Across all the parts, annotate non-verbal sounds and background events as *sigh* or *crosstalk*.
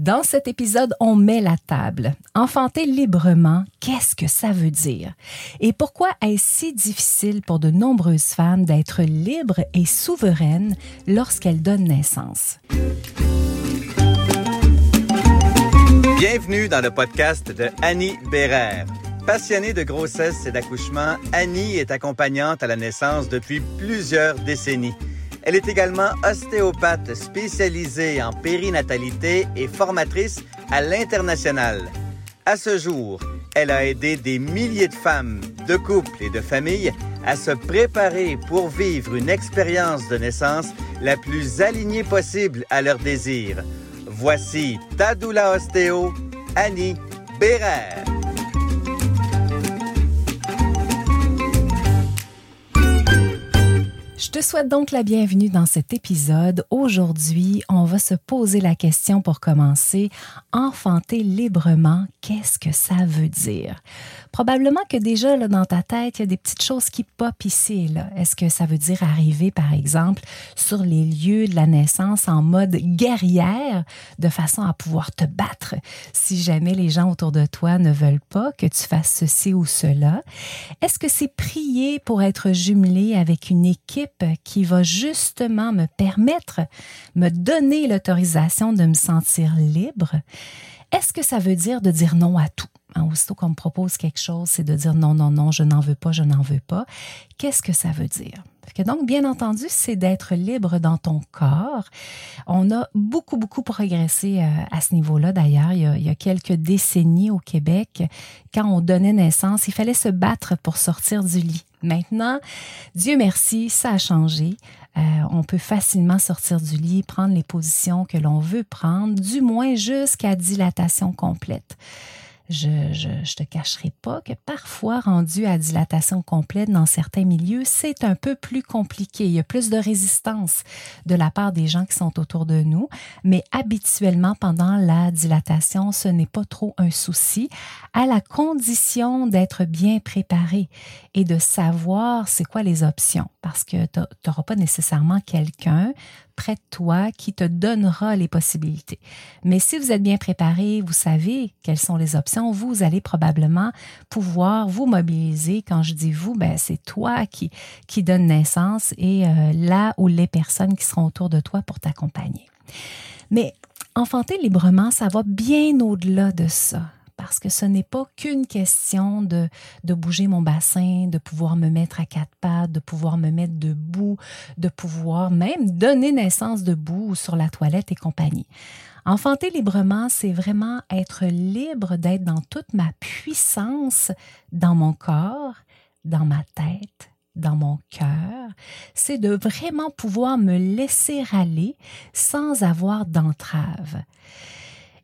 Dans cet épisode, on met la table. Enfanter librement, qu'est-ce que ça veut dire? Et pourquoi est-ce si difficile pour de nombreuses femmes d'être libres et souveraines lorsqu'elles donnent naissance? Bienvenue dans le podcast de Annie Bérère. Passionnée de grossesse et d'accouchement, Annie est accompagnante à la naissance depuis plusieurs décennies. Elle est également ostéopathe spécialisée en périnatalité et formatrice à l'international. À ce jour, elle a aidé des milliers de femmes, de couples et de familles à se préparer pour vivre une expérience de naissance la plus alignée possible à leurs désirs. Voici Tadoula Ostéo, Annie Bérère. Je te souhaite donc la bienvenue dans cet épisode. Aujourd'hui, on va se poser la question pour commencer. Enfanter librement, qu'est-ce que ça veut dire? Probablement que déjà, là, dans ta tête, il y a des petites choses qui popent ici. Est-ce que ça veut dire arriver, par exemple, sur les lieux de la naissance en mode guerrière, de façon à pouvoir te battre si jamais les gens autour de toi ne veulent pas que tu fasses ceci ou cela? Est-ce que c'est prier pour être jumelé avec une équipe qui va justement me permettre, me donner l'autorisation de me sentir libre, est-ce que ça veut dire de dire non à tout? Hein, aussitôt qu'on me propose quelque chose, c'est de dire non, non, non, je n'en veux pas, je n'en veux pas. Qu'est-ce que ça veut dire? Que donc, bien entendu, c'est d'être libre dans ton corps. On a beaucoup, beaucoup progressé euh, à ce niveau-là. D'ailleurs, il, il, y a quelques décennies au Québec, quand on donnait naissance, il fallait se battre pour sortir du lit. Maintenant, Dieu merci, ça a changé. Euh, on peut facilement sortir du lit, prendre les positions que l'on veut prendre, du moins jusqu'à dilatation complète je, je, te cacherai pas que parfois, rendu à dilatation complète dans certains milieux, c'est un peu plus compliqué. Il y a plus de résistance de la part des gens qui sont autour de nous, mais habituellement, pendant la dilatation, ce n'est pas trop un souci, à la condition d'être bien préparé et de savoir c'est quoi les options, parce que tu n'auras pas nécessairement quelqu'un près de toi qui te donnera les possibilités. Mais si vous êtes bien préparé, vous savez quelles sont les options, vous allez probablement pouvoir vous mobiliser. Quand je dis vous, ben, c'est toi qui, qui donne naissance et euh, là où les personnes qui seront autour de toi pour t'accompagner. Mais enfanter librement, ça va bien au-delà de ça parce que ce n'est pas qu'une question de, bouger mon bassin, de pouvoir me mettre à quatre pattes, de pouvoir me mettre debout, de pouvoir même donner naissance debout ou sur la toilette et compagnie. Enfanter librement, c'est vraiment être libre d'être dans toute ma puissance dans mon corps, dans ma tête, dans mon cœur, c'est de vraiment pouvoir me laisser aller sans avoir d'entrave.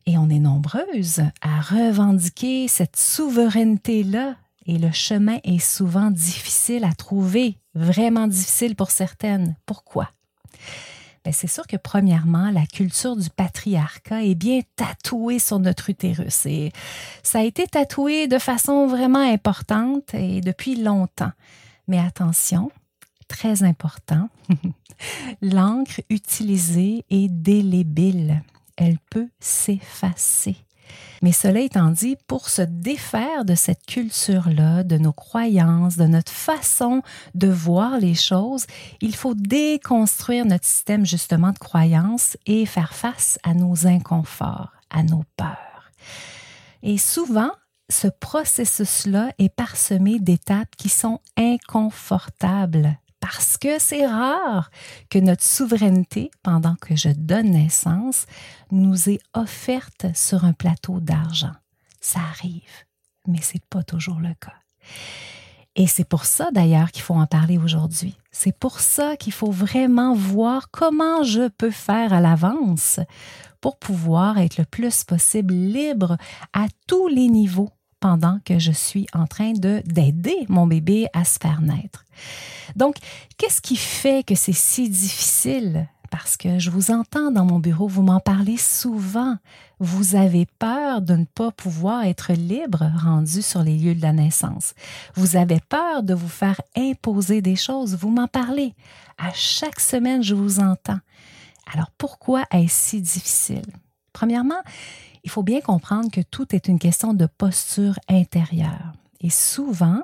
Et on est nombreuses à revendiquer cette souveraineté-là. Et le chemin est souvent difficile à trouver, vraiment difficile pour certaines. Pourquoi? Ben, c'est sûr que premièrement, la culture du patriarcat est bien tatouée sur notre utérus. Et ça a été tatoué de façon vraiment importante et depuis longtemps. Mais attention, très important, *laughs* l'encre utilisée est délébile elle peut s'effacer. Mais cela étant dit, pour se défaire de cette culture-là, de nos croyances, de notre façon de voir les choses, il faut déconstruire notre système justement de croyances et faire face à nos inconforts, à nos peurs. Et souvent, ce processus-là est parsemé d'étapes qui sont inconfortables parce que c'est rare que notre souveraineté, pendant que je donne naissance, nous est offerte sur un plateau d'argent. Ça arrive, mais ce n'est pas toujours le cas. Et c'est pour ça d'ailleurs qu'il faut en parler aujourd'hui. C'est pour ça qu'il faut vraiment voir comment je peux faire à l'avance pour pouvoir être le plus possible libre à tous les niveaux pendant que je suis en train de d'aider mon bébé à se faire naître. Donc, qu'est-ce qui fait que c'est si difficile? Parce que je vous entends dans mon bureau, vous m'en parlez souvent. Vous avez peur de ne pas pouvoir être libre rendu sur les lieux de la naissance. Vous avez peur de vous faire imposer des choses. Vous m'en parlez. À chaque semaine, je vous entends. Alors pourquoi est-ce si difficile? Premièrement, il faut bien comprendre que tout est une question de posture intérieure. Et souvent,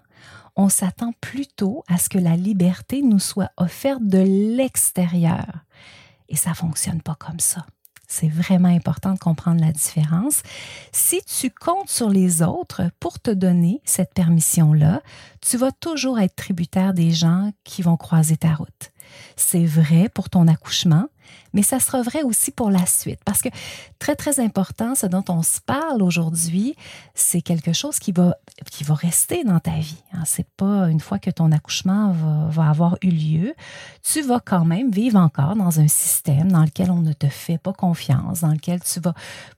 on s'attend plutôt à ce que la liberté nous soit offerte de l'extérieur. Et ça fonctionne pas comme ça. C'est vraiment important de comprendre la différence. Si tu comptes sur les autres pour te donner cette permission-là, tu vas toujours être tributaire des gens qui vont croiser ta route. C'est vrai pour ton accouchement, mais ça sera vrai aussi pour la suite. Parce que très, très important, ce dont on se parle aujourd'hui, c'est quelque chose qui va, qui va rester dans ta vie. Hein. C'est pas une fois que ton accouchement va, va, avoir eu lieu, tu vas quand même vivre encore dans un système dans lequel on ne te fait pas confiance, dans lequel tu vas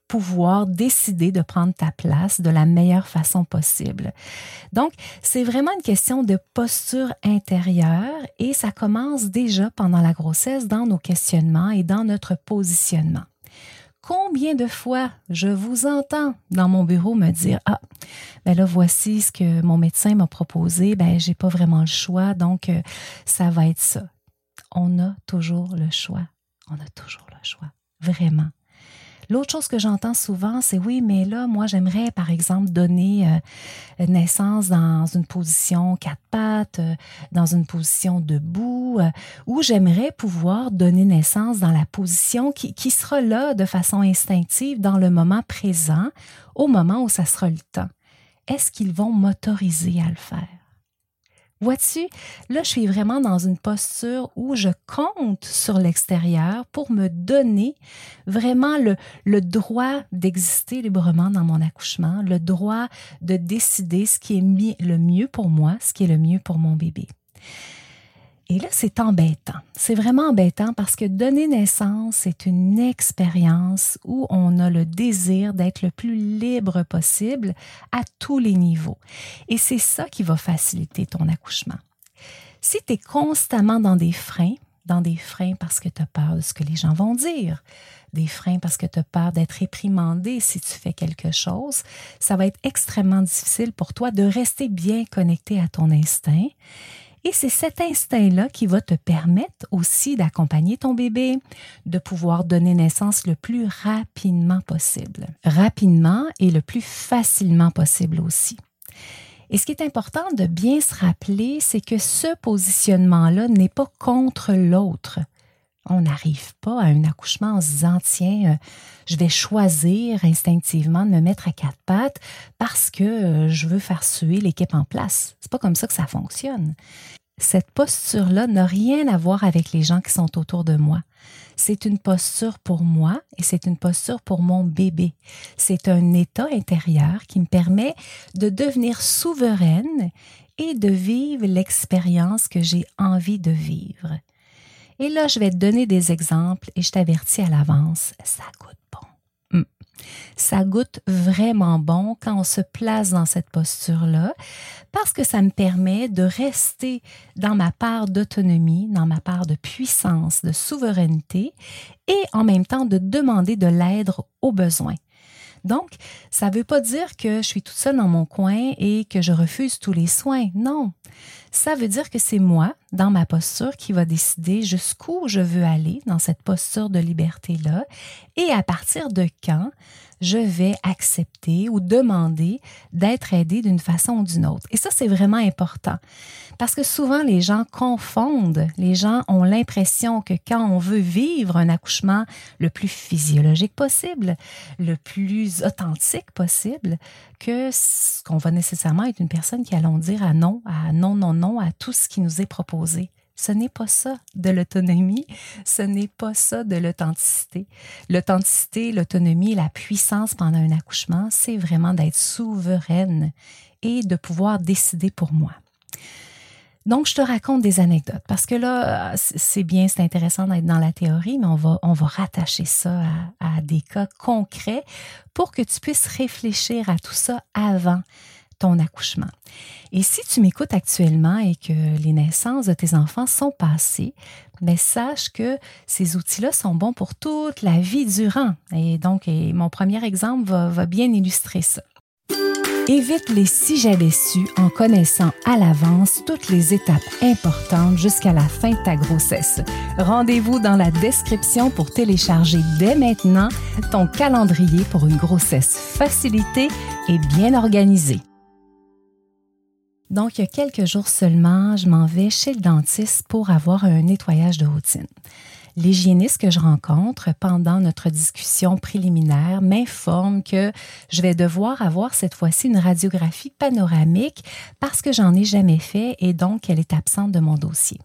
pouvoir décider de prendre ta place de la meilleure façon possible. Donc, c'est vraiment une question de posture intérieure et ça commence déjà pendant la grossesse dans nos questionnements et dans notre positionnement. Combien de fois je vous entends dans mon bureau me dire Ah, ben là, voici ce que mon médecin m'a proposé, ben j'ai pas vraiment le choix, donc euh, ça va être ça. On a toujours le choix. On a toujours le choix. Vraiment. L'autre chose que j'entends souvent, c'est oui, mais là, moi, j'aimerais, par exemple, donner euh, naissance dans une position quatre pattes, euh, dans une position debout, euh, ou j'aimerais pouvoir donner naissance dans la position qui, qui sera là de façon instinctive dans le moment présent, au moment où ça sera le temps. Est-ce qu'ils vont m'autoriser à le faire? Vois-tu, là, je suis vraiment dans une posture où je compte sur l'extérieur pour me donner vraiment le, le droit d'exister librement dans mon accouchement, le droit de décider ce qui est le mieux pour moi, ce qui est le mieux pour mon bébé. Et là, c'est embêtant. C'est vraiment embêtant parce que donner naissance, c'est une expérience où on a le désir d'être le plus libre possible à tous les niveaux. Et c'est ça qui va faciliter ton accouchement. Si tu es constamment dans des freins, dans des freins parce que tu as peur de ce que les gens vont dire, des freins parce que tu as peur d'être réprimandé si tu fais quelque chose, ça va être extrêmement difficile pour toi de rester bien connecté à ton instinct et c'est cet instinct-là qui va te permettre aussi d'accompagner ton bébé, de pouvoir donner naissance le plus rapidement possible. Rapidement et le plus facilement possible aussi. Et ce qui est important de bien se rappeler, c'est que ce positionnement-là n'est pas contre l'autre. On n'arrive pas à un accouchement en se disant tiens, euh, je vais choisir instinctivement de me mettre à quatre pattes parce que euh, je veux faire suer l'équipe en place. C'est pas comme ça que ça fonctionne. Cette posture-là n'a rien à voir avec les gens qui sont autour de moi. C'est une posture pour moi et c'est une posture pour mon bébé. C'est un état intérieur qui me permet de devenir souveraine et de vivre l'expérience que j'ai envie de vivre. Et là, je vais te donner des exemples et je t'avertis à l'avance, ça goûte bon. Hmm. Ça goûte vraiment bon quand on se place dans cette posture-là parce que ça me permet de rester dans ma part d'autonomie, dans ma part de puissance, de souveraineté et en même temps de demander de l'aide aux besoins. Donc, ça ne veut pas dire que je suis toute seule dans mon coin et que je refuse tous les soins. Non. Ça veut dire que c'est moi, dans ma posture, qui va décider jusqu'où je veux aller dans cette posture de liberté-là et à partir de quand je vais accepter ou demander d'être aidé d'une façon ou d'une autre. Et ça, c'est vraiment important. Parce que souvent, les gens confondent. Les gens ont l'impression que quand on veut vivre un accouchement le plus physiologique possible, le plus authentique possible, que qu'on va nécessairement être une personne qui allons dire à non, à non, non, non à tout ce qui nous est proposé. Ce n'est pas ça de l'autonomie, ce n'est pas ça de l'authenticité. L'authenticité, l'autonomie, la puissance pendant un accouchement, c'est vraiment d'être souveraine et de pouvoir décider pour moi. Donc, je te raconte des anecdotes parce que là, c'est bien, c'est intéressant d'être dans la théorie, mais on va, on va rattacher ça à, à, des cas concrets pour que tu puisses réfléchir à tout ça avant ton accouchement. Et si tu m'écoutes actuellement et que les naissances de tes enfants sont passées, mais sache que ces outils-là sont bons pour toute la vie durant. Et donc, mon premier exemple va bien illustrer ça. Évite les si j'avais su en connaissant à l'avance toutes les étapes importantes jusqu'à la fin de ta grossesse. Rendez-vous dans la description pour télécharger dès maintenant ton calendrier pour une grossesse facilitée et bien organisée. Donc, il y a quelques jours seulement, je m'en vais chez le dentiste pour avoir un nettoyage de routine. L'hygiéniste que je rencontre pendant notre discussion préliminaire m'informe que je vais devoir avoir cette fois-ci une radiographie panoramique parce que j'en ai jamais fait et donc elle est absente de mon dossier.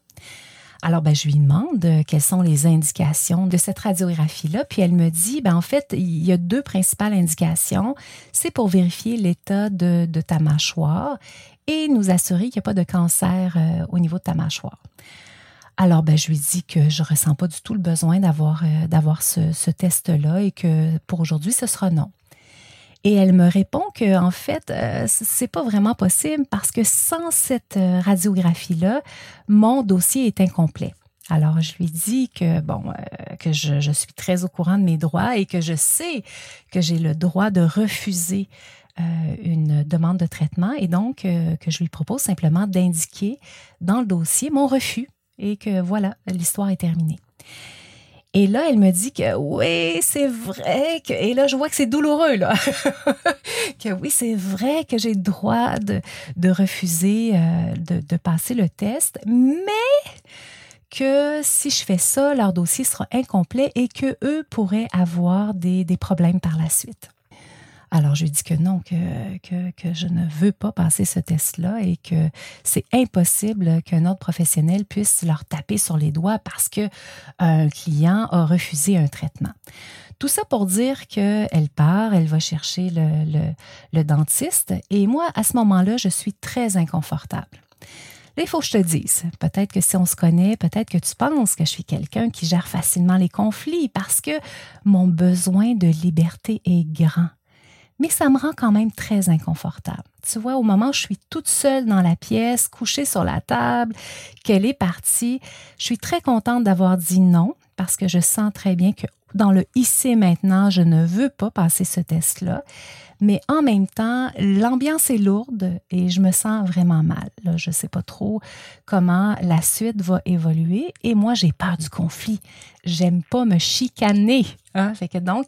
Alors, ben, je lui demande euh, quelles sont les indications de cette radiographie-là. Puis elle me dit, ben, en fait, il y a deux principales indications. C'est pour vérifier l'état de, ta mâchoire et nous assurer qu'il n'y a pas de cancer euh, au niveau de ta mâchoire. Alors, ben, je lui dis que je ne ressens pas du tout le besoin d'avoir euh, ce, test-là et que pour aujourd'hui, ce sera non. Et elle me répond que en fait, euh, c'est pas vraiment possible parce que sans cette euh, radiographie-là, mon dossier est incomplet. Alors, je lui dis que, bon, que je, suis très au courant de mes droits et que je sais que j'ai le droit de refuser une demande de traitement et donc que je lui propose simplement d'indiquer dans le dossier mon refus et que voilà, l'histoire est terminée. Et là, elle me dit que oui, c'est vrai que... Et là, je vois que c'est douloureux, là. *laughs* que oui, c'est vrai que j'ai le droit de, refuser euh, de, passer le test, mais que si je fais ça, leur dossier sera incomplet et que eux pourraient avoir des problèmes par la suite. Alors, je lui dis que non, que, que, je ne veux pas passer ce test-là et que c'est impossible qu'un autre professionnel puisse leur taper sur les doigts parce qu'un client a refusé un traitement. Tout ça pour dire qu'elle part, elle va chercher le, le dentiste et moi, à ce moment-là, je suis très inconfortable. Là, il faut que je te dise, peut-être que si on se connaît, peut-être que tu penses que je suis quelqu'un qui gère facilement les conflits parce que mon besoin de liberté est grand mais ça me rend quand même très inconfortable. Tu vois, au moment où je suis toute seule dans la pièce, couchée sur la table, qu'elle est partie, je suis très contente d'avoir dit non parce que je sens très bien que dans le ici maintenant, je ne veux pas passer ce test-là. Mais en même temps, l'ambiance est lourde et je me sens vraiment mal. Je ne sais pas trop comment la suite va évoluer et moi, j'ai peur du conflit. J'aime pas me chicaner. Hein? Que donc,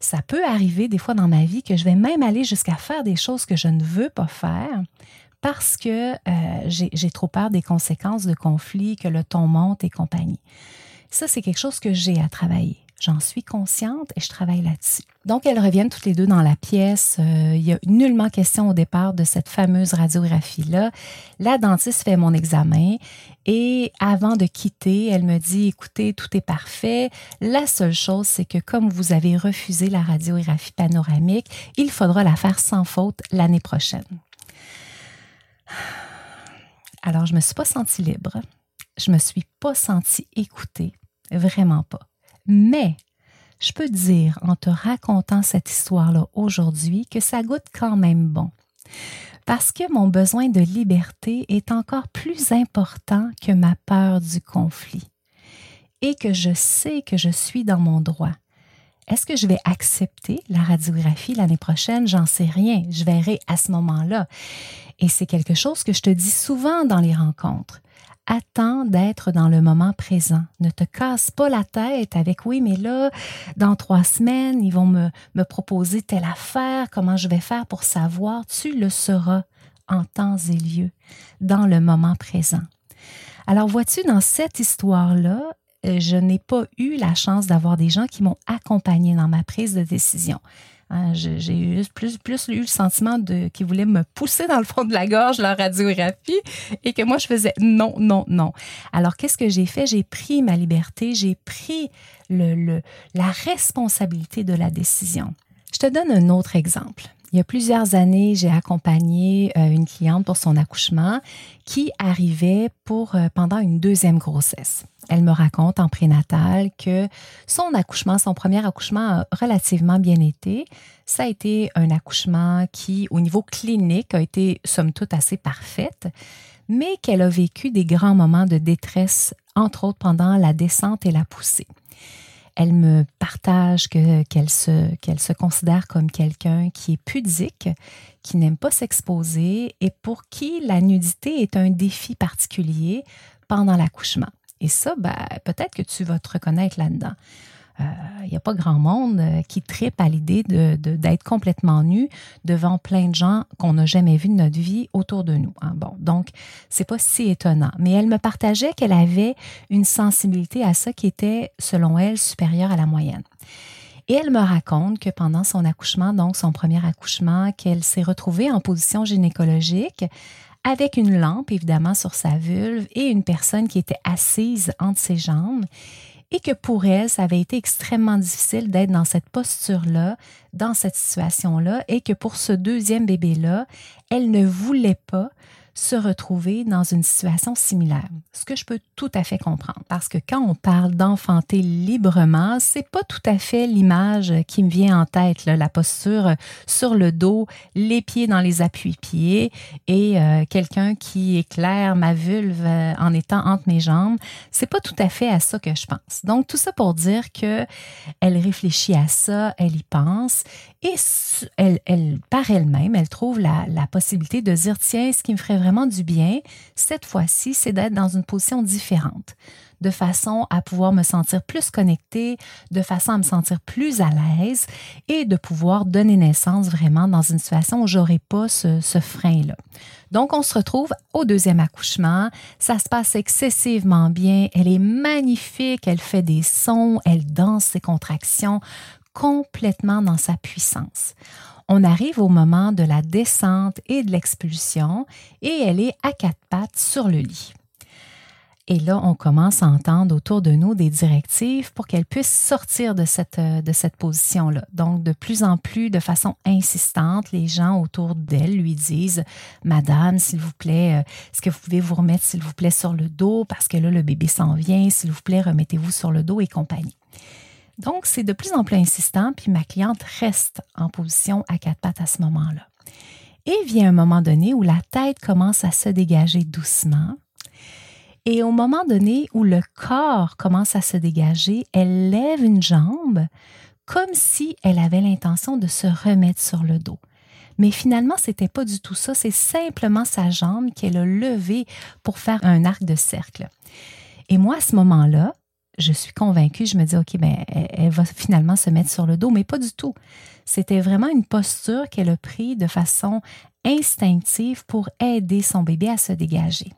ça peut arriver des fois dans ma vie que je vais même aller jusqu'à faire des choses que je ne veux pas faire parce que euh, j'ai trop peur des conséquences de conflit, que le ton monte et compagnie. Ça, c'est quelque chose que j'ai à travailler. J'en suis consciente et je travaille là-dessus. Donc, elles reviennent toutes les deux dans la pièce. Euh, il y a nullement question au départ de cette fameuse radiographie-là. La dentiste fait mon examen et avant de quitter, elle me dit, écoutez, tout est parfait. La seule chose, c'est que comme vous avez refusé la radiographie panoramique, il faudra la faire sans faute l'année prochaine. Alors, je me suis pas sentie libre. Je me suis pas sentie écoutée. Vraiment pas. Mais je peux dire en te racontant cette histoire-là aujourd'hui que ça goûte quand même bon. Parce que mon besoin de liberté est encore plus important que ma peur du conflit. Et que je sais que je suis dans mon droit. Est-ce que je vais accepter la radiographie l'année prochaine? J'en sais rien. Je verrai à ce moment-là. Et c'est quelque chose que je te dis souvent dans les rencontres attends d'être dans le moment présent. Ne te casse pas la tête avec oui, mais là, dans trois semaines, ils vont me, proposer telle affaire, comment je vais faire pour savoir. Tu le sauras en temps et lieu, dans le moment présent. Alors, vois-tu, dans cette histoire-là, euh, je n'ai pas eu la chance d'avoir des gens qui m'ont accompagné dans ma prise de décision. Hein, j'ai eu plus, plus eu le sentiment de qu'ils voulaient me pousser dans le fond de la gorge leur radiographie et que moi je faisais non, non, non. Alors qu'est-ce que j'ai fait? J'ai pris ma liberté, j'ai pris le, le, la responsabilité de la décision. Je te donne un autre exemple. Il y a plusieurs années, j'ai accompagné euh, une cliente pour son accouchement qui arrivait pour euh, pendant une deuxième grossesse. Elle me raconte en prénatal que son accouchement, son premier accouchement a relativement bien été. Ça a été un accouchement qui, au niveau clinique, a été somme toute assez parfaite, mais qu'elle a vécu des grands moments de détresse, entre autres pendant la descente et la poussée. Elle me partage qu'elle se, qu'elle se considère comme quelqu'un qui est pudique, qui n'aime pas s'exposer et pour qui la nudité est un défi particulier pendant l'accouchement. Et ça, ben, peut-être que tu vas te reconnaître là-dedans il euh, n'y a pas grand monde euh, qui tripe à l'idée d'être de, complètement nu devant plein de gens qu'on n'a jamais vus de notre vie autour de nous. Hein. Bon, donc, c'est pas si étonnant. Mais elle me partageait qu'elle avait une sensibilité à ça qui était, selon elle, supérieure à la moyenne. Et elle me raconte que pendant son accouchement, donc son premier accouchement, qu'elle s'est retrouvée en position gynécologique avec une lampe, évidemment, sur sa vulve et une personne qui était assise entre ses jambes et que pour elle, ça avait été extrêmement difficile d'être dans cette posture-là, dans cette situation-là, et que pour ce deuxième bébé-là, elle ne voulait pas se retrouver dans une situation similaire. Ce que je peux tout à fait comprendre. Parce que quand on parle d'enfanter librement, c'est pas tout à fait l'image qui me vient en tête, la posture sur le dos, les pieds dans les appuis-pieds et euh, quelqu'un qui éclaire ma vulve euh, en étant entre mes jambes. C'est pas tout à fait à ça que je pense. Donc, tout ça pour dire que elle réfléchit à ça, elle y pense et elle, elle par elle-même, elle trouve la, la possibilité de dire, tiens, ce qui me ferait vraiment du bien, cette fois-ci, c'est d'être dans une position différente, de façon à pouvoir me sentir plus connectée, de façon à me sentir plus à l'aise et de pouvoir donner naissance vraiment dans une situation où j'aurais pas ce, ce frein-là. Donc, on se retrouve au deuxième accouchement. Ça se passe excessivement bien. Elle est magnifique. Elle fait des sons. Elle danse ses contractions complètement dans sa puissance. On arrive au moment de la descente et de l'expulsion et elle est à quatre pattes sur le lit. Et là, on commence à entendre autour de nous des directives pour qu'elle puisse sortir de cette, euh, position-là. Donc, de plus en plus, de façon insistante, les gens autour d'elle lui disent Madame, s'il vous plaît, euh, est-ce que vous pouvez vous remettre, s'il vous plaît, sur le dos? Parce que là, le bébé s'en vient, s'il vous plaît, remettez-vous sur le dos et compagnie. Donc, c'est de plus en plus insistant, puis ma cliente reste en position à quatre pattes à ce moment-là. Et vient un moment donné où la tête commence à se dégager doucement. Et au moment donné où le corps commence à se dégager, elle lève une jambe comme si elle avait l'intention de se remettre sur le dos. Mais finalement, ce n'était pas du tout ça, c'est simplement sa jambe qu'elle a levée pour faire un arc de cercle. Et moi, à ce moment-là, je suis convaincue, je me dis, OK, ben, elle, va finalement se mettre sur le dos, mais pas du tout. C'était vraiment une posture qu'elle a prise de façon instinctive pour aider son bébé à se dégager.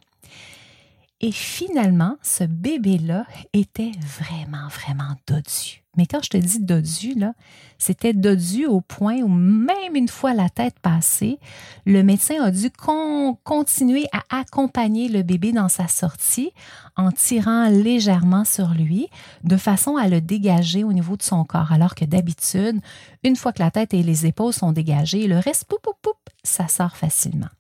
Et finalement, ce bébé-là était vraiment, vraiment dodu. Mais quand je te dis dodu, là, c'était dodu au point où même une fois la tête passée, le médecin a dû continuer à accompagner le bébé dans sa sortie en tirant légèrement sur lui de façon à le dégager au niveau de son corps. Alors que d'habitude, une fois que la tête et les épaules sont dégagées, le reste, poup, poup, poup, ça sort facilement.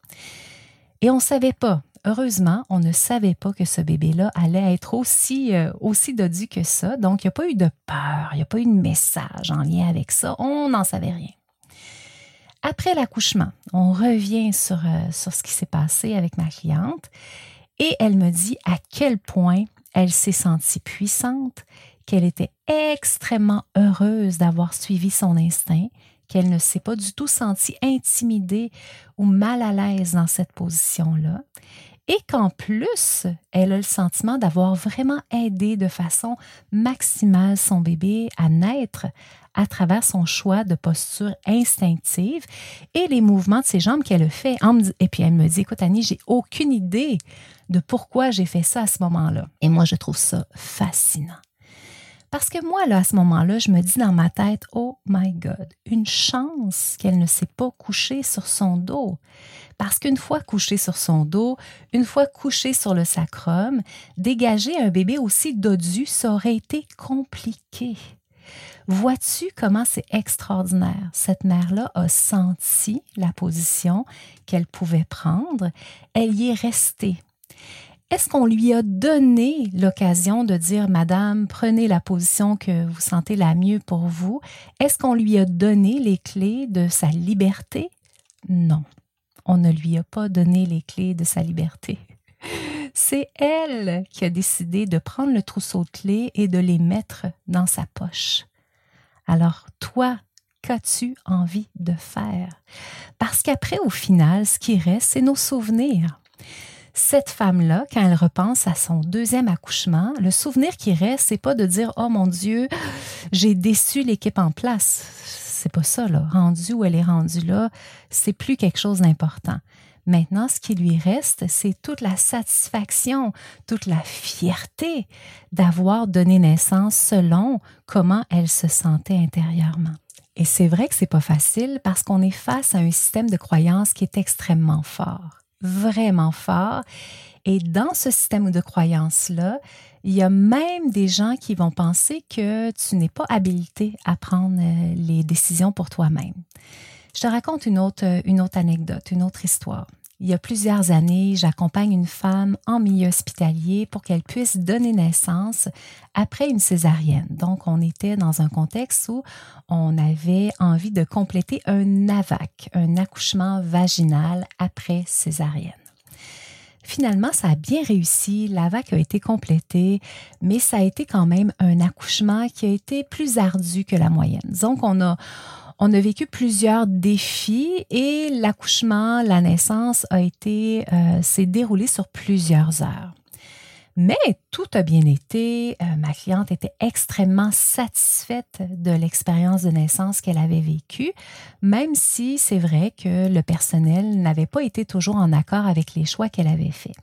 Et on ne savait pas heureusement, on ne savait pas que ce bébé-là allait être aussi, euh, dodu que ça. Donc, il n'y a pas eu de peur, il n'y a pas eu de message en lien avec ça. On n'en savait rien. Après l'accouchement, on revient sur, euh, sur ce qui s'est passé avec ma cliente et elle me dit à quel point elle s'est sentie puissante, qu'elle était extrêmement heureuse d'avoir suivi son instinct, qu'elle ne s'est pas du tout sentie intimidée ou mal à l'aise dans cette position-là et qu'en plus, elle a le sentiment d'avoir vraiment aidé de façon maximale son bébé à naître à travers son choix de posture instinctive et les mouvements de ses jambes qu'elle a fait. Et puis elle me dit, écoute Annie, j'ai aucune idée de pourquoi j'ai fait ça à ce moment-là. Et moi, je trouve ça fascinant. Parce que moi, là, à ce moment-là, je me dis dans ma tête, oh my God, une chance qu'elle ne s'est pas couchée sur son dos. Parce qu'une fois couchée sur son dos, une fois couchée sur le sacrum, dégager un bébé aussi dodu, ça aurait été compliqué. Vois-tu comment c'est extraordinaire? Cette mère-là a senti la position qu'elle pouvait prendre. Elle y est restée. Est-ce qu'on lui a donné l'occasion de dire, Madame, prenez la position que vous sentez la mieux pour vous? Est-ce qu'on lui a donné les clés de sa liberté? Non, on ne lui a pas donné les clés de sa liberté. *laughs* C'est elle qui a décidé de prendre le trousseau de clés et de les mettre dans sa poche. Alors toi, qu'as-tu envie de faire? Parce qu'après, au final, ce qui reste, c'est nos souvenirs. Cette femme-là, quand elle repense à son deuxième accouchement, le souvenir qui reste, c'est pas de dire Oh mon Dieu, j'ai déçu l'équipe en place. C'est pas ça, là. Rendu où elle est rendue là, c'est plus quelque chose d'important. Maintenant, ce qui lui reste, c'est toute la satisfaction, toute la fierté d'avoir donné naissance selon comment elle se sentait intérieurement. Et c'est vrai que c'est pas facile parce qu'on est face à un système de croyance qui est extrêmement fort, vraiment fort. Et dans ce système de croyance-là, il y a même des gens qui vont penser que tu n'es pas habilité à prendre euh, les décisions pour toi-même. Je te raconte une autre, une autre anecdote, une autre histoire. Il y a plusieurs années, j'accompagne une femme en milieu hospitalier pour qu'elle puisse donner naissance après une césarienne. Donc, on était dans un contexte où on avait envie de compléter un AVAC, un accouchement vaginal après césarienne. Finalement, ça a bien réussi, l'AVAC a été complété, mais ça a été quand même un accouchement qui a été plus ardu que la moyenne. Donc, on a, on a vécu plusieurs défis et l'accouchement, la naissance a été, euh, s'est déroulé sur plusieurs heures. Mais tout a bien été. Euh, ma cliente était extrêmement satisfaite de l'expérience de naissance qu'elle avait vécue, même si c'est vrai que le personnel n'avait pas été toujours en accord avec les choix qu'elle avait faits.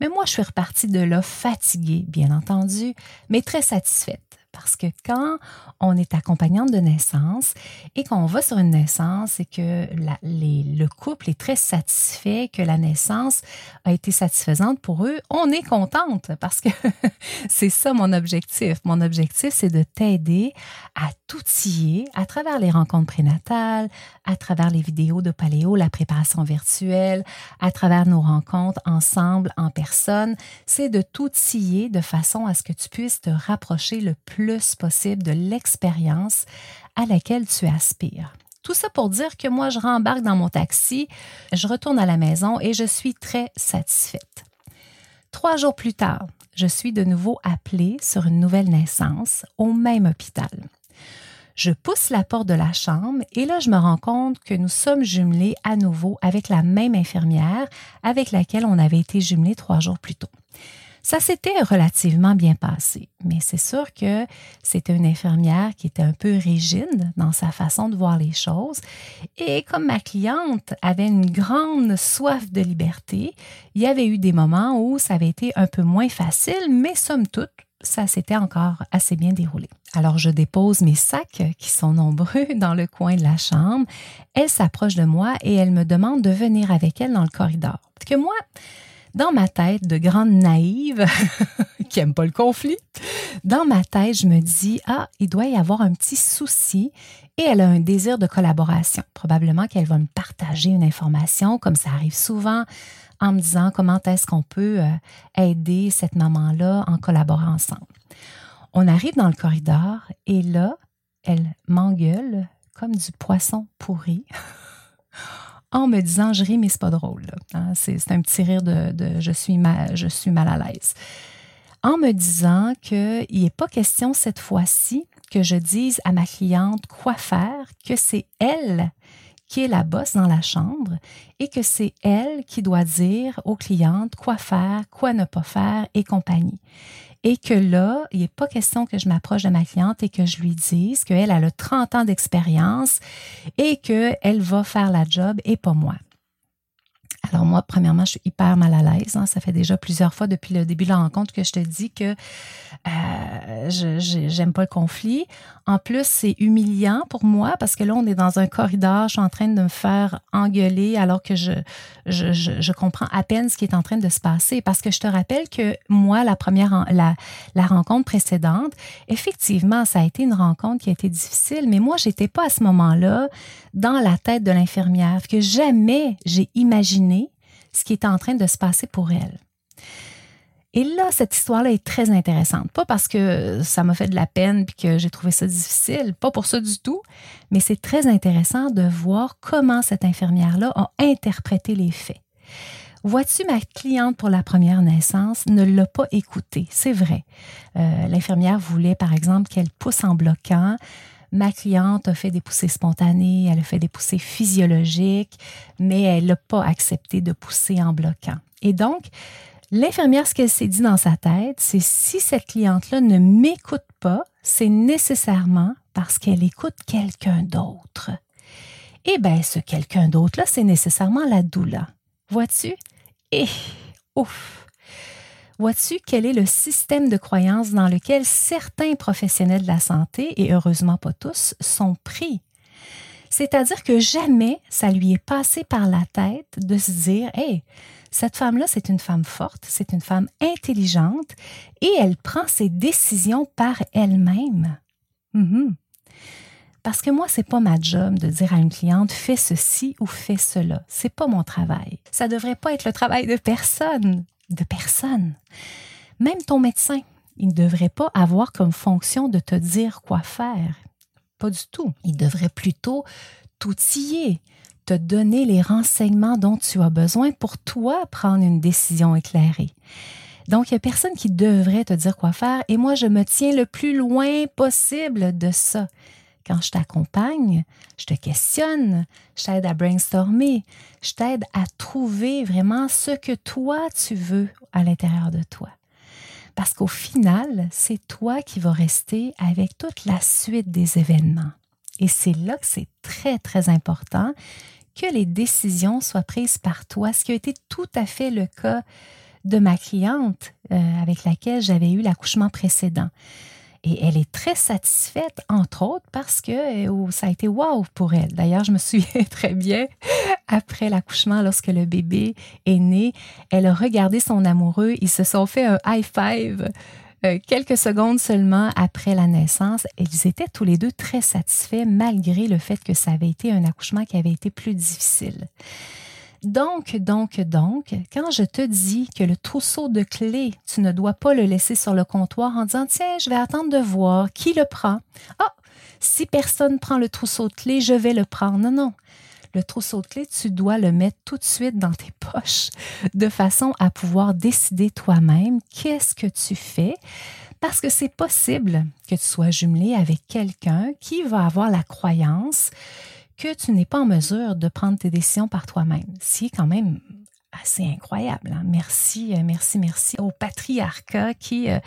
Mais moi, je suis repartie de là fatiguée, bien entendu, mais très satisfaite. Parce que quand on est accompagnante de naissance et qu'on va sur une naissance et que le couple est très satisfait, que la naissance a été satisfaisante pour eux, on est contente parce que *laughs* c'est ça mon objectif. Mon objectif, c'est de t'aider à t'outiller à travers les rencontres prénatales, à travers les vidéos de paléo, la préparation virtuelle, à travers nos rencontres ensemble en personne. C'est de t'outiller de façon à ce que tu puisses te rapprocher le plus possible de l'expérience à laquelle tu aspires. Tout ça pour dire que moi, je rembarque dans mon taxi, je retourne à la maison et je suis très satisfaite. Trois jours plus tard, je suis de nouveau appelée sur une nouvelle naissance au même hôpital. Je pousse la porte de la chambre et là, je me rends compte que nous sommes jumelés à nouveau avec la même infirmière avec laquelle on avait été jumelés trois jours plus tôt. Ça s'était relativement bien passé, mais c'est sûr que c'était une infirmière qui était un peu rigide dans sa façon de voir les choses. Et comme ma cliente avait une grande soif de liberté, il y avait eu des moments où ça avait été un peu moins facile, mais somme toute, ça s'était encore assez bien déroulé. Alors je dépose mes sacs, qui sont nombreux, *laughs* dans le coin de la chambre. Elle s'approche de moi et elle me demande de venir avec elle dans le corridor. Parce que moi, dans ma tête de grande naïve *laughs* qui aime pas le conflit, dans ma tête, je me dis ah, il doit y avoir un petit souci et elle a un désir de collaboration. Probablement qu'elle va me partager une information comme ça arrive souvent en me disant comment est-ce qu'on peut euh, aider cette maman-là en collaborant ensemble. On arrive dans le corridor et là, elle m'engueule comme du poisson pourri. *laughs* en me disant je ris, mais c'est pas drôle. Hein. C'est un petit rire de, je, suis mal, je suis mal à l'aise. En me disant qu'il n'est pas question cette fois-ci que je dise à ma cliente quoi faire, que c'est elle qui est la bosse dans la chambre et que c'est elle qui doit dire aux clientes quoi faire, quoi ne pas faire et compagnie et que là, il n'est pas question que je m'approche de ma cliente et que je lui dise qu'elle a le 30 ans d'expérience et qu'elle va faire la job et pas moi. Alors moi, premièrement, je suis hyper mal à l'aise. Hein. Ça fait déjà plusieurs fois depuis le début de la rencontre que je te dis que euh, j'aime pas le conflit. En plus, c'est humiliant pour moi parce que là, on est dans un corridor, je suis en train de me faire engueuler alors que je, comprends à peine ce qui est en train de se passer. Parce que je te rappelle que moi, la première, la, la rencontre précédente, effectivement, ça a été une rencontre qui a été difficile, mais moi, j'étais pas à ce moment-là dans la tête de l'infirmière, que jamais j'ai imaginé ce qui était en train de se passer pour elle. Et là, cette histoire-là est très intéressante. Pas parce que ça m'a fait de la peine puis que j'ai trouvé ça difficile, pas pour ça du tout, mais c'est très intéressant de voir comment cette infirmière-là a interprété les faits. Vois-tu, ma cliente pour la première naissance ne l'a pas écouté, c'est vrai. Euh, l'infirmière voulait, par exemple, qu'elle pousse en bloquant. Ma cliente a fait des poussées spontanées, elle a fait des poussées physiologiques, mais elle n'a pas accepté de pousser en bloquant. Et donc, l'infirmière, ce qu'elle s'est dit dans sa tête, c'est si cette cliente-là ne m'écoute pas, c'est nécessairement parce qu'elle écoute quelqu'un d'autre. Eh bien, ce quelqu'un d'autre-là, c'est nécessairement la doula. Vois-tu? Et, ouf! Vois-tu quel est le système de croyance dans lequel certains professionnels de la santé, et heureusement pas tous, sont pris? C'est-à-dire que jamais ça lui est passé par la tête de se dire Hey, cette femme-là, c'est une femme forte, c'est une femme intelligente et elle prend ses décisions par elle-même. Mhm. Parce que moi, c'est pas ma job de dire à une cliente fais ceci ou fais cela. C'est pas mon travail. Ça devrait pas être le travail de personne de personne. Même ton médecin, il ne devrait pas avoir comme fonction de te dire quoi faire. Pas du tout. Il devrait plutôt t'outiller, te donner les renseignements dont tu as besoin pour toi prendre une décision éclairée. Donc, il n'y a personne qui devrait te dire quoi faire et moi, je me tiens le plus loin possible de ça. Quand je t'accompagne, je te questionne, je t'aide à brainstormer, je t'aide à trouver vraiment ce que toi tu veux à l'intérieur de toi. Parce qu'au final, c'est toi qui vas rester avec toute la suite des événements. Et c'est là que c'est très, très important que les décisions soient prises par toi, ce qui a été tout à fait le cas de ma cliente euh, avec laquelle j'avais eu l'accouchement précédent. Et elle est très satisfaite, entre autres, parce que euh, ça a été wow pour elle. D'ailleurs, je me *laughs* souviens très bien, après l'accouchement, lorsque le bébé est né, elle a regardé son amoureux, ils se sont fait un high five euh, quelques secondes seulement après la naissance. Ils étaient tous les deux très satisfaits, malgré le fait que ça avait été un accouchement qui avait été plus difficile. Donc, donc, donc, quand je te dis que le trousseau de clés, tu ne dois pas le laisser sur le comptoir en disant Tiens, je vais attendre de voir qui le prend. Ah, si personne prend le trousseau de clés, je vais le prendre. Non, non. Le trousseau de clés, tu dois le mettre tout de suite dans tes poches de façon à pouvoir décider toi-même qu'est-ce que tu fais parce que c'est possible que tu sois jumelé avec quelqu'un qui va avoir la croyance que tu n'es pas en mesure de prendre tes décisions par toi-même. C'est quand même assez incroyable. Hein. Merci, euh, merci, merci au patriarcat qui, euh,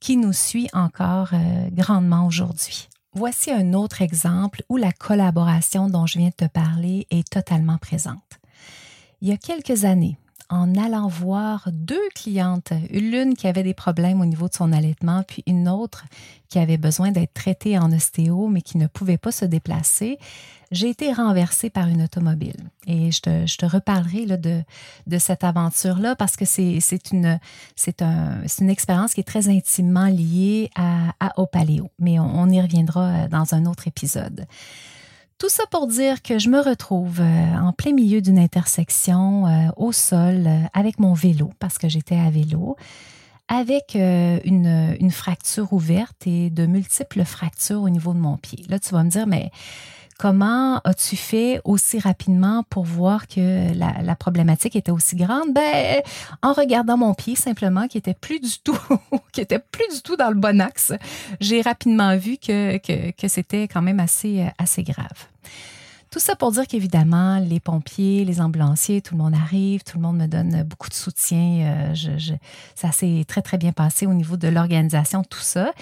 qui nous suit encore euh, grandement aujourd'hui. Voici un autre exemple où la collaboration dont je viens de te parler est totalement présente. Il y a quelques années, en allant voir deux clientes, l'une qui avait des problèmes au niveau de son allaitement, puis une autre qui avait besoin d'être traitée en ostéo, mais qui ne pouvait pas se déplacer, j'ai été renversée par une automobile. Et je te, reparlerai là, de, de cette aventure-là parce que c'est une, un, une expérience qui est très intimement liée à, à au paléo. Mais on y reviendra dans un autre épisode. Tout ça pour dire que je me retrouve euh, en plein milieu d'une intersection euh, au sol euh, avec mon vélo, parce que j'étais à vélo, avec une, fracture ouverte et de multiples fractures au niveau de mon pied. Là, tu vas me dire, mais Comment as-tu fait aussi rapidement pour voir que la, problématique était aussi grande? Ben, en regardant mon pied simplement, qui était plus du tout, *laughs* qui était plus du tout dans le bon axe, j'ai rapidement vu que, que, que c'était quand même assez, assez grave. Tout ça pour dire qu'évidemment, les pompiers, les ambulanciers, tout le monde arrive, tout le monde me donne beaucoup de soutien. Euh, ça s'est très, très bien passé au niveau de l'organisation, tout ça.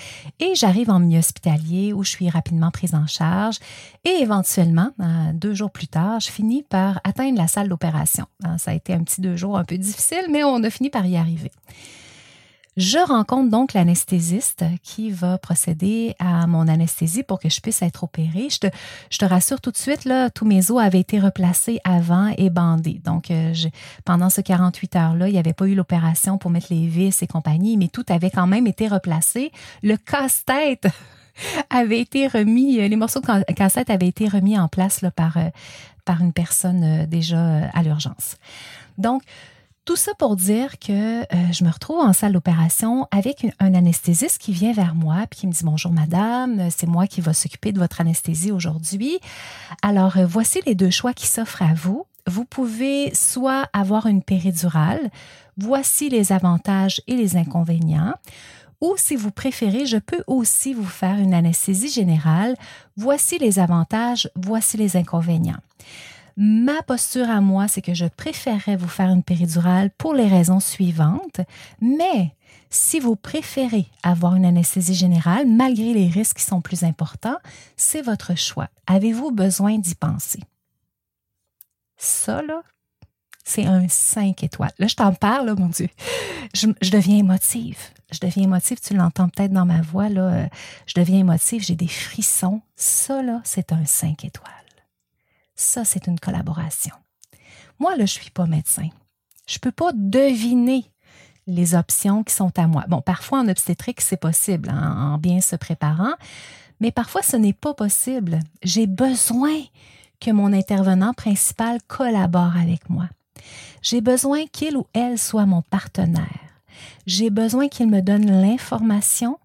Et j'arrive en milieu hospitalier où je suis rapidement prise en charge. Et éventuellement, euh, deux jours plus tard, je finis par atteindre la salle d'opération. Euh, ça a été un petit deux jours un peu difficile, mais on a fini par y arriver. Je rencontre donc l'anesthésiste qui va procéder à mon anesthésie pour que je puisse être opérée. Je te, je te rassure tout de suite, là, tous mes os avaient été replacés avant et bandés. Donc, euh, pendant ce 48 heures-là, il n'y avait pas eu l'opération pour mettre les vis et compagnie, mais tout avait quand même été replacé. Le casse-tête *laughs* avait été remis, euh, les morceaux de casse-tête avaient été remis en place par, euh, par une personne déjà à l'urgence. Donc, tout ça pour dire que euh, je me retrouve en salle d'opération avec un anesthésiste qui vient vers moi puis qui me dit bonjour madame, c'est moi qui va s'occuper de votre anesthésie aujourd'hui. Alors euh, voici les deux choix qui s'offrent à vous. vous pouvez soit avoir une péridurale, voici les avantages et les inconvénients, ou si vous préférez, je peux aussi vous faire une anesthésie générale, voici les avantages, voici les inconvénients. Ma posture à moi, c'est que je préférerais vous faire une péridurale pour les raisons suivantes, mais si vous préférez avoir une anesthésie générale, malgré les risques qui sont plus importants, c'est votre choix. Avez-vous besoin d'y penser? Ça, là, c'est un 5 étoiles. Là, je t'en parle, mon Dieu. Je, deviens émotive. Je deviens émotive. Tu l'entends peut-être dans ma voix, là. Euh, je deviens émotive. J'ai des frissons. Ça, là, c'est un 5 étoiles. Ça, c'est une collaboration. Moi, là, je ne suis pas médecin. Je ne peux pas deviner les options qui sont à moi. Bon, parfois en obstétrique, c'est possible, hein, en bien se préparant, mais parfois ce n'est pas possible. J'ai besoin que mon intervenant principal collabore avec moi. J'ai besoin qu'il ou elle soit mon partenaire. J'ai besoin qu'il me donne l'information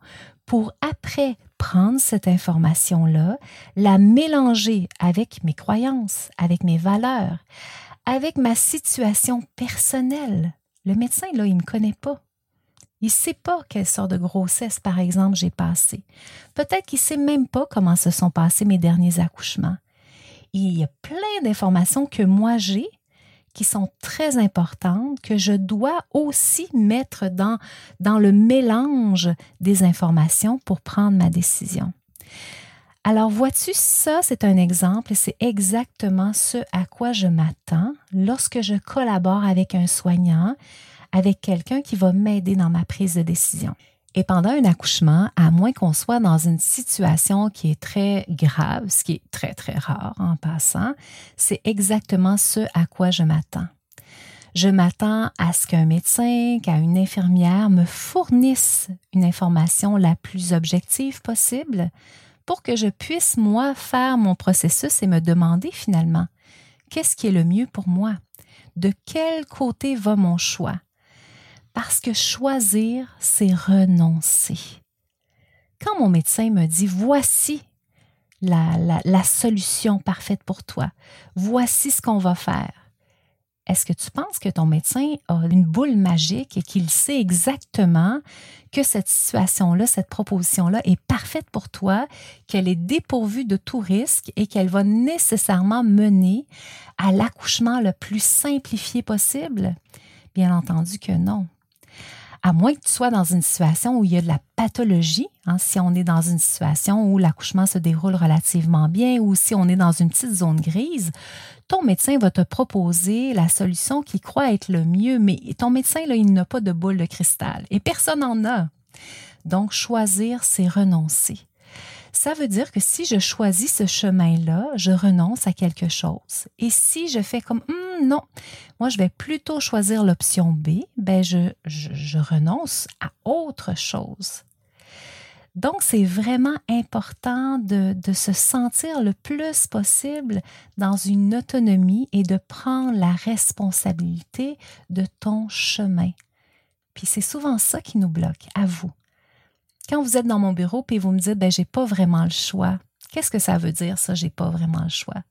pour après prendre cette information-là, la mélanger avec mes croyances, avec mes valeurs, avec ma situation personnelle. Le médecin, là, il ne me connaît pas. Il ne sait pas quelle sorte de grossesse, par exemple, j'ai passé. Peut-être qu'il ne sait même pas comment se sont passés mes derniers accouchements. Il y a plein d'informations que moi j'ai qui sont très importantes, que je dois aussi mettre dans, le mélange des informations pour prendre ma décision. Alors, vois-tu, ça, c'est un exemple et c'est exactement ce à quoi je m'attends lorsque je collabore avec un soignant, avec quelqu'un qui va m'aider dans ma prise de décision. Et pendant un accouchement, à moins qu'on soit dans une situation qui est très grave, ce qui est très, très rare en passant, c'est exactement ce à quoi je m'attends. Je m'attends à ce qu'un médecin, qu'une infirmière me fournisse une information la plus objective possible pour que je puisse, moi, faire mon processus et me demander finalement, qu'est-ce qui est le mieux pour moi? De quel côté va mon choix? Parce que choisir, c'est renoncer. Quand mon médecin me dit, voici la, solution parfaite pour toi, voici ce qu'on va faire, est-ce que tu penses que ton médecin a une boule magique et qu'il sait exactement que cette situation-là, cette proposition-là est parfaite pour toi, qu'elle est dépourvue de tout risque et qu'elle va nécessairement mener à l'accouchement le plus simplifié possible? Bien entendu que non à moins que tu sois dans une situation où il y a de la pathologie, hein, si on est dans une situation où l'accouchement se déroule relativement bien ou si on est dans une petite zone grise, ton médecin va te proposer la solution qui croit être le mieux, mais ton médecin, là, il n'a pas de boule de cristal et personne n'en a. Donc, choisir, c'est renoncer. Ça veut dire que si je choisis ce chemin-là, je renonce à quelque chose. Et si je fais comme hum, non, moi je vais plutôt choisir l'option B, ben je, je renonce à autre chose. Donc, c'est vraiment important de, de, se sentir le plus possible dans une autonomie et de prendre la responsabilité de ton chemin. Puis c'est souvent ça qui nous bloque, à vous. Quand vous êtes dans mon bureau et vous me dites, ben, j'ai pas vraiment le choix, qu'est-ce que ça veut dire, ça, j'ai pas vraiment le choix?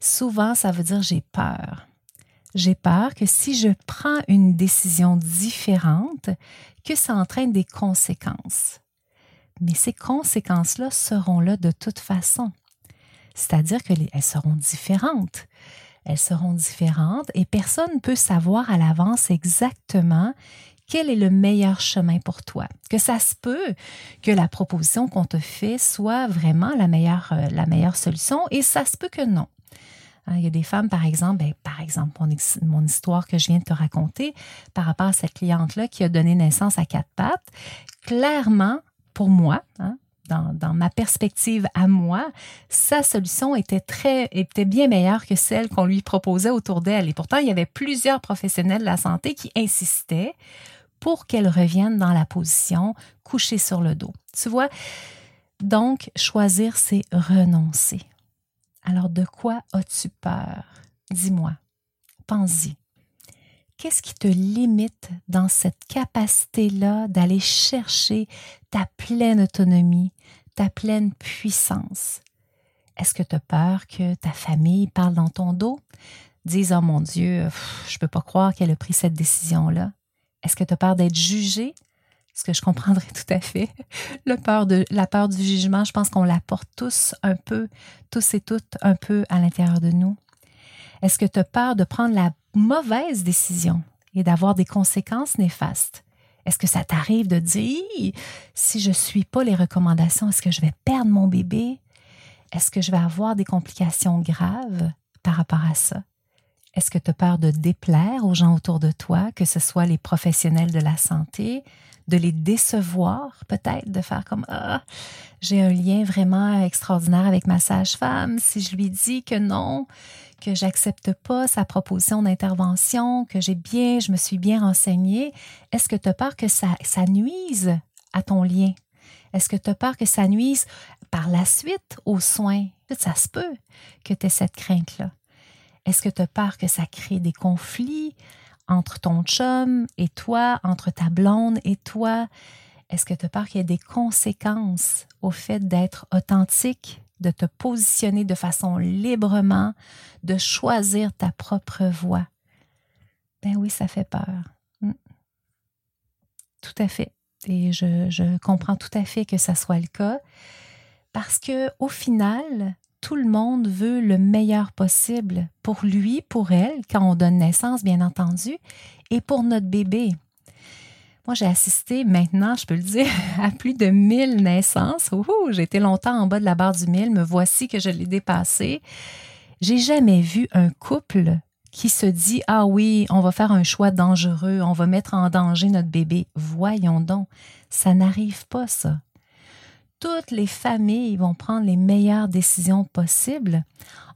Souvent, ça veut dire j'ai peur. J'ai peur que si je prends une décision différente, que ça entraîne des conséquences mais ces conséquences-là seront là de toute façon. C'est-à-dire qu'elles seront différentes. Elles seront différentes et personne ne peut savoir à l'avance exactement quel est le meilleur chemin pour toi? Que ça se peut que la proposition qu'on te fait soit vraiment la meilleure, euh, la meilleure solution et ça se peut que non. Hein, il y a des femmes, par exemple, ben, par exemple, mon, mon, histoire que je viens de te raconter par rapport à cette cliente-là qui a donné naissance à quatre pattes, clairement, pour moi, hein, dans, ma perspective à moi, sa solution était très était bien meilleure que celle qu'on lui proposait autour d'elle. Et pourtant, il y avait plusieurs professionnels de la santé qui insistaient pour qu'elle revienne dans la position couchée sur le dos. Tu vois, donc choisir, c'est renoncer. Alors, de quoi as-tu peur? Dis-moi. Pense-y qu'est-ce qui te limite dans cette capacité-là d'aller chercher ta pleine autonomie, ta pleine puissance? Est-ce que tu as peur que ta famille parle dans ton dos? disent Oh mon Dieu, je ne peux pas croire qu'elle a pris cette décision-là. Est-ce que tu as peur d'être jugé? Ce que je comprendrais tout à fait. La peur du jugement, je pense qu'on la porte tous un peu, tous et toutes un peu à l'intérieur de nous. Est-ce que tu as peur de prendre la mauvaise décision et d'avoir des conséquences néfastes? Est-ce que ça t'arrive de dire si je ne suis pas les recommandations, est-ce que je vais perdre mon bébé? Est-ce que je vais avoir des complications graves par rapport à ça? Est-ce que tu as peur de déplaire aux gens autour de toi, que ce soit les professionnels de la santé, de les décevoir peut-être, de faire comme Ah, j'ai un lien vraiment extraordinaire avec ma sage-femme, si je lui dis que non, que j'accepte pas sa proposition d'intervention, que j'ai bien, je me suis bien renseignée, est-ce que tu as peur que ça, ça nuise à ton lien? Est-ce que tu as peur que ça nuise par la suite aux soins? Ça se peut que tu aies cette crainte-là. Est-ce que tu as que ça crée des conflits entre ton chum et toi, entre ta blonde et toi? Est-ce que tu as peur qu'il y ait des conséquences au fait d'être authentique, de te positionner de façon librement, de choisir ta propre voie? Ben oui, ça fait peur. Hmm. Tout à fait. Et je, je comprends tout à fait que ça soit le cas parce que au final, tout le monde veut le meilleur possible pour lui, pour elle, quand on donne naissance, bien entendu, et pour notre bébé. Moi, j'ai assisté maintenant, je peux le dire, *laughs* à plus de 1000 naissances. J'ai été longtemps en bas de la barre du 1000, me voici que je l'ai dépassé. J'ai jamais vu un couple qui se dit Ah oui, on va faire un choix dangereux, on va mettre en danger notre bébé. Voyons donc, ça n'arrive pas, ça toutes les familles vont prendre les meilleures décisions possibles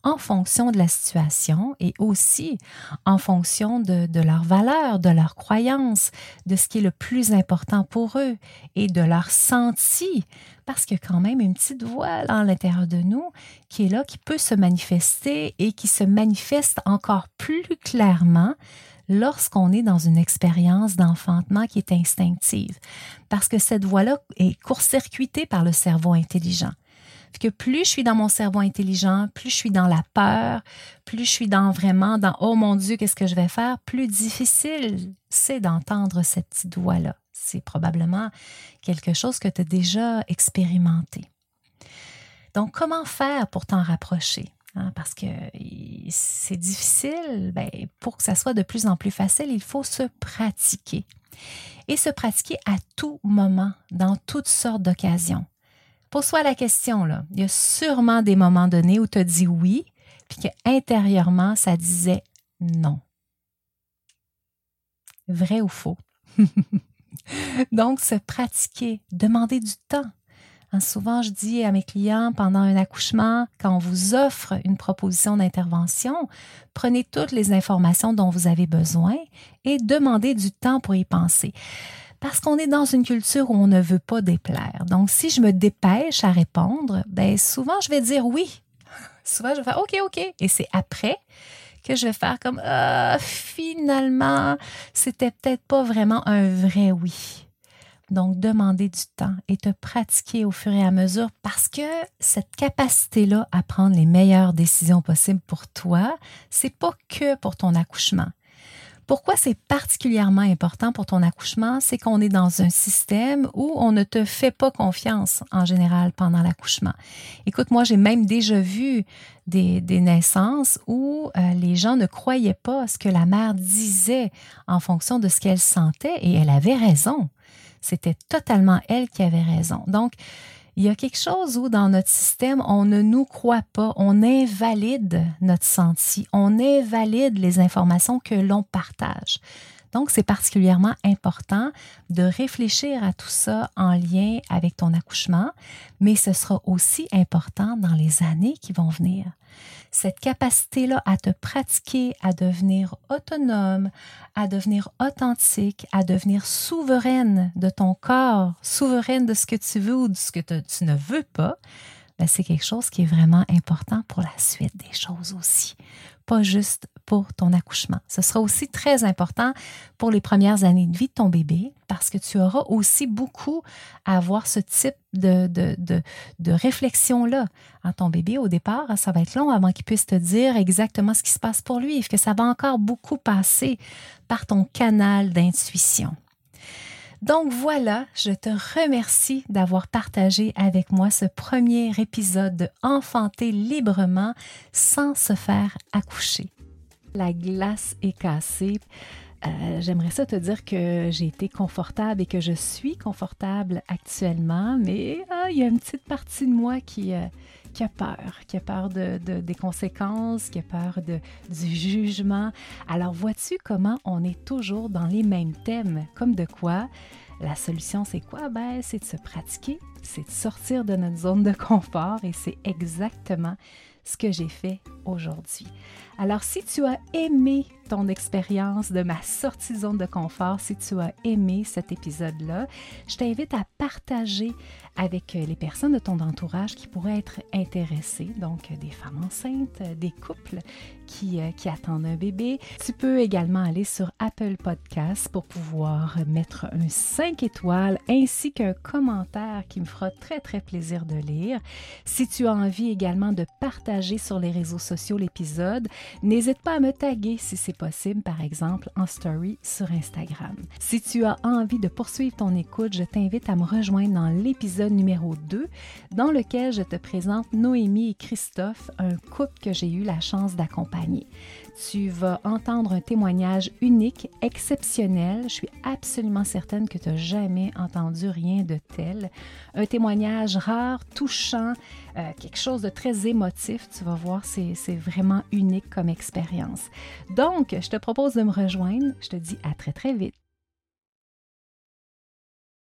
en fonction de la situation et aussi en fonction de, leurs valeurs, de leurs croyances, de ce qui est le plus important pour eux et de leur senti. Parce qu'il y a quand même une petite voix à l'intérieur de nous qui est là, qui peut se manifester et qui se manifeste encore plus clairement lorsqu'on est dans une expérience d'enfantement qui est instinctive, parce que cette voie-là est court-circuitée par le cerveau intelligent. plus je suis dans mon cerveau intelligent, plus je suis dans la peur, plus je suis vraiment dans oh mon Dieu, qu'est-ce que je vais faire, plus difficile c'est d'entendre cette petite voix-là. C'est probablement quelque chose que tu as déjà expérimenté. Donc, comment faire pour t'en rapprocher? Hein, parce que c'est difficile. Ben, pour que ça soit de plus en plus facile, il faut se pratiquer. Et se pratiquer à tout moment, dans toutes sortes d'occasions. Pose-toi la question, là. Il y a sûrement des moments donnés où tu as dit oui, puis qu'intérieurement, ça disait non. Vrai ou faux? *laughs* Donc, se pratiquer, demander du temps. Hein, souvent, je dis à mes clients pendant un accouchement, quand on vous offre une proposition d'intervention, prenez toutes les informations dont vous avez besoin et demandez du temps pour y penser. Parce qu'on est dans une culture où on ne veut pas déplaire. Donc, si je me dépêche à répondre, ben souvent je vais dire oui. *laughs* Souvent, je vais faire OK, OK. Et c'est après que je vais faire comme ah, finalement, c'était peut-être pas vraiment un vrai oui. Donc, demander du temps et te pratiquer au fur et à mesure parce que cette capacité-là à prendre les meilleures décisions possibles pour toi, c'est pas que pour ton accouchement. Pourquoi c'est particulièrement important pour ton accouchement? C'est qu'on est dans un système où on ne te fait pas confiance en général pendant l'accouchement. Écoute, moi, j'ai même déjà vu des, naissances où euh, les gens ne croyaient pas ce que la mère disait en fonction de ce qu'elle sentait et elle avait raison. C'était totalement elle qui avait raison. Donc, il y a quelque chose où dans notre système, on ne nous croit pas, on invalide notre senti, on invalide les informations que l'on partage. Donc, c'est particulièrement important de réfléchir à tout ça en lien avec ton accouchement, mais ce sera aussi important dans les années qui vont venir. Cette capacité-là à te pratiquer, à devenir autonome, à devenir authentique, à devenir souveraine de ton corps, souveraine de ce que tu veux ou de ce que tu ne veux pas, ben, c'est quelque chose qui est vraiment important pour la suite des choses aussi pas juste pour ton accouchement. Ce sera aussi très important pour les premières années de vie de ton bébé parce que tu auras aussi beaucoup à avoir ce type de, réflexion-là. Hein, ton bébé, au départ, ça va être long avant qu'il puisse te dire exactement ce qui se passe pour lui, que ça va encore beaucoup passer par ton canal d'intuition. Donc voilà, je te remercie d'avoir partagé avec moi ce premier épisode de Enfanter librement sans se faire accoucher. La glace est cassée. Euh, j'aimerais ça te dire que j'ai été confortable et que je suis confortable actuellement, mais ah, il y a une petite partie de moi qui, euh, qui a peur, qui a peur de, des conséquences, qui a peur de, du jugement. Alors vois-tu comment on est toujours dans les mêmes thèmes, comme de quoi? La solution, c'est quoi? Ben, c'est de se pratiquer, c'est de sortir de notre zone de confort et c'est exactement ce que j'ai fait aujourd'hui. Alors, si tu as aimé ton expérience de ma sortie zone de confort, si tu as aimé cet épisode-là, je t'invite à partager avec les personnes de ton entourage qui pourraient être intéressées, donc des femmes enceintes, des couples qui, euh, qui attendent un bébé. Tu peux également aller sur Apple Podcasts pour pouvoir mettre un 5 étoiles ainsi qu'un commentaire qui me fera très très plaisir de lire. Si tu as envie également de partager sur les réseaux sociaux l'épisode, n'hésite pas à me taguer si c'est possible, par exemple en story sur Instagram. Si tu as envie de poursuivre ton écoute, je t'invite à me rejoindre dans numéro 2, dans lequel je te présente Noémie et Christophe, un couple que j'ai eu la chance d'accompagner. Tu vas entendre un témoignage unique, exceptionnel. Je suis absolument certaine que tu n'as jamais entendu rien de tel. Un témoignage rare, touchant, euh, quelque chose de très émotif. Tu vas voir, c'est vraiment unique comme expérience. Donc, je te propose de me rejoindre. Je te dis à très très vite.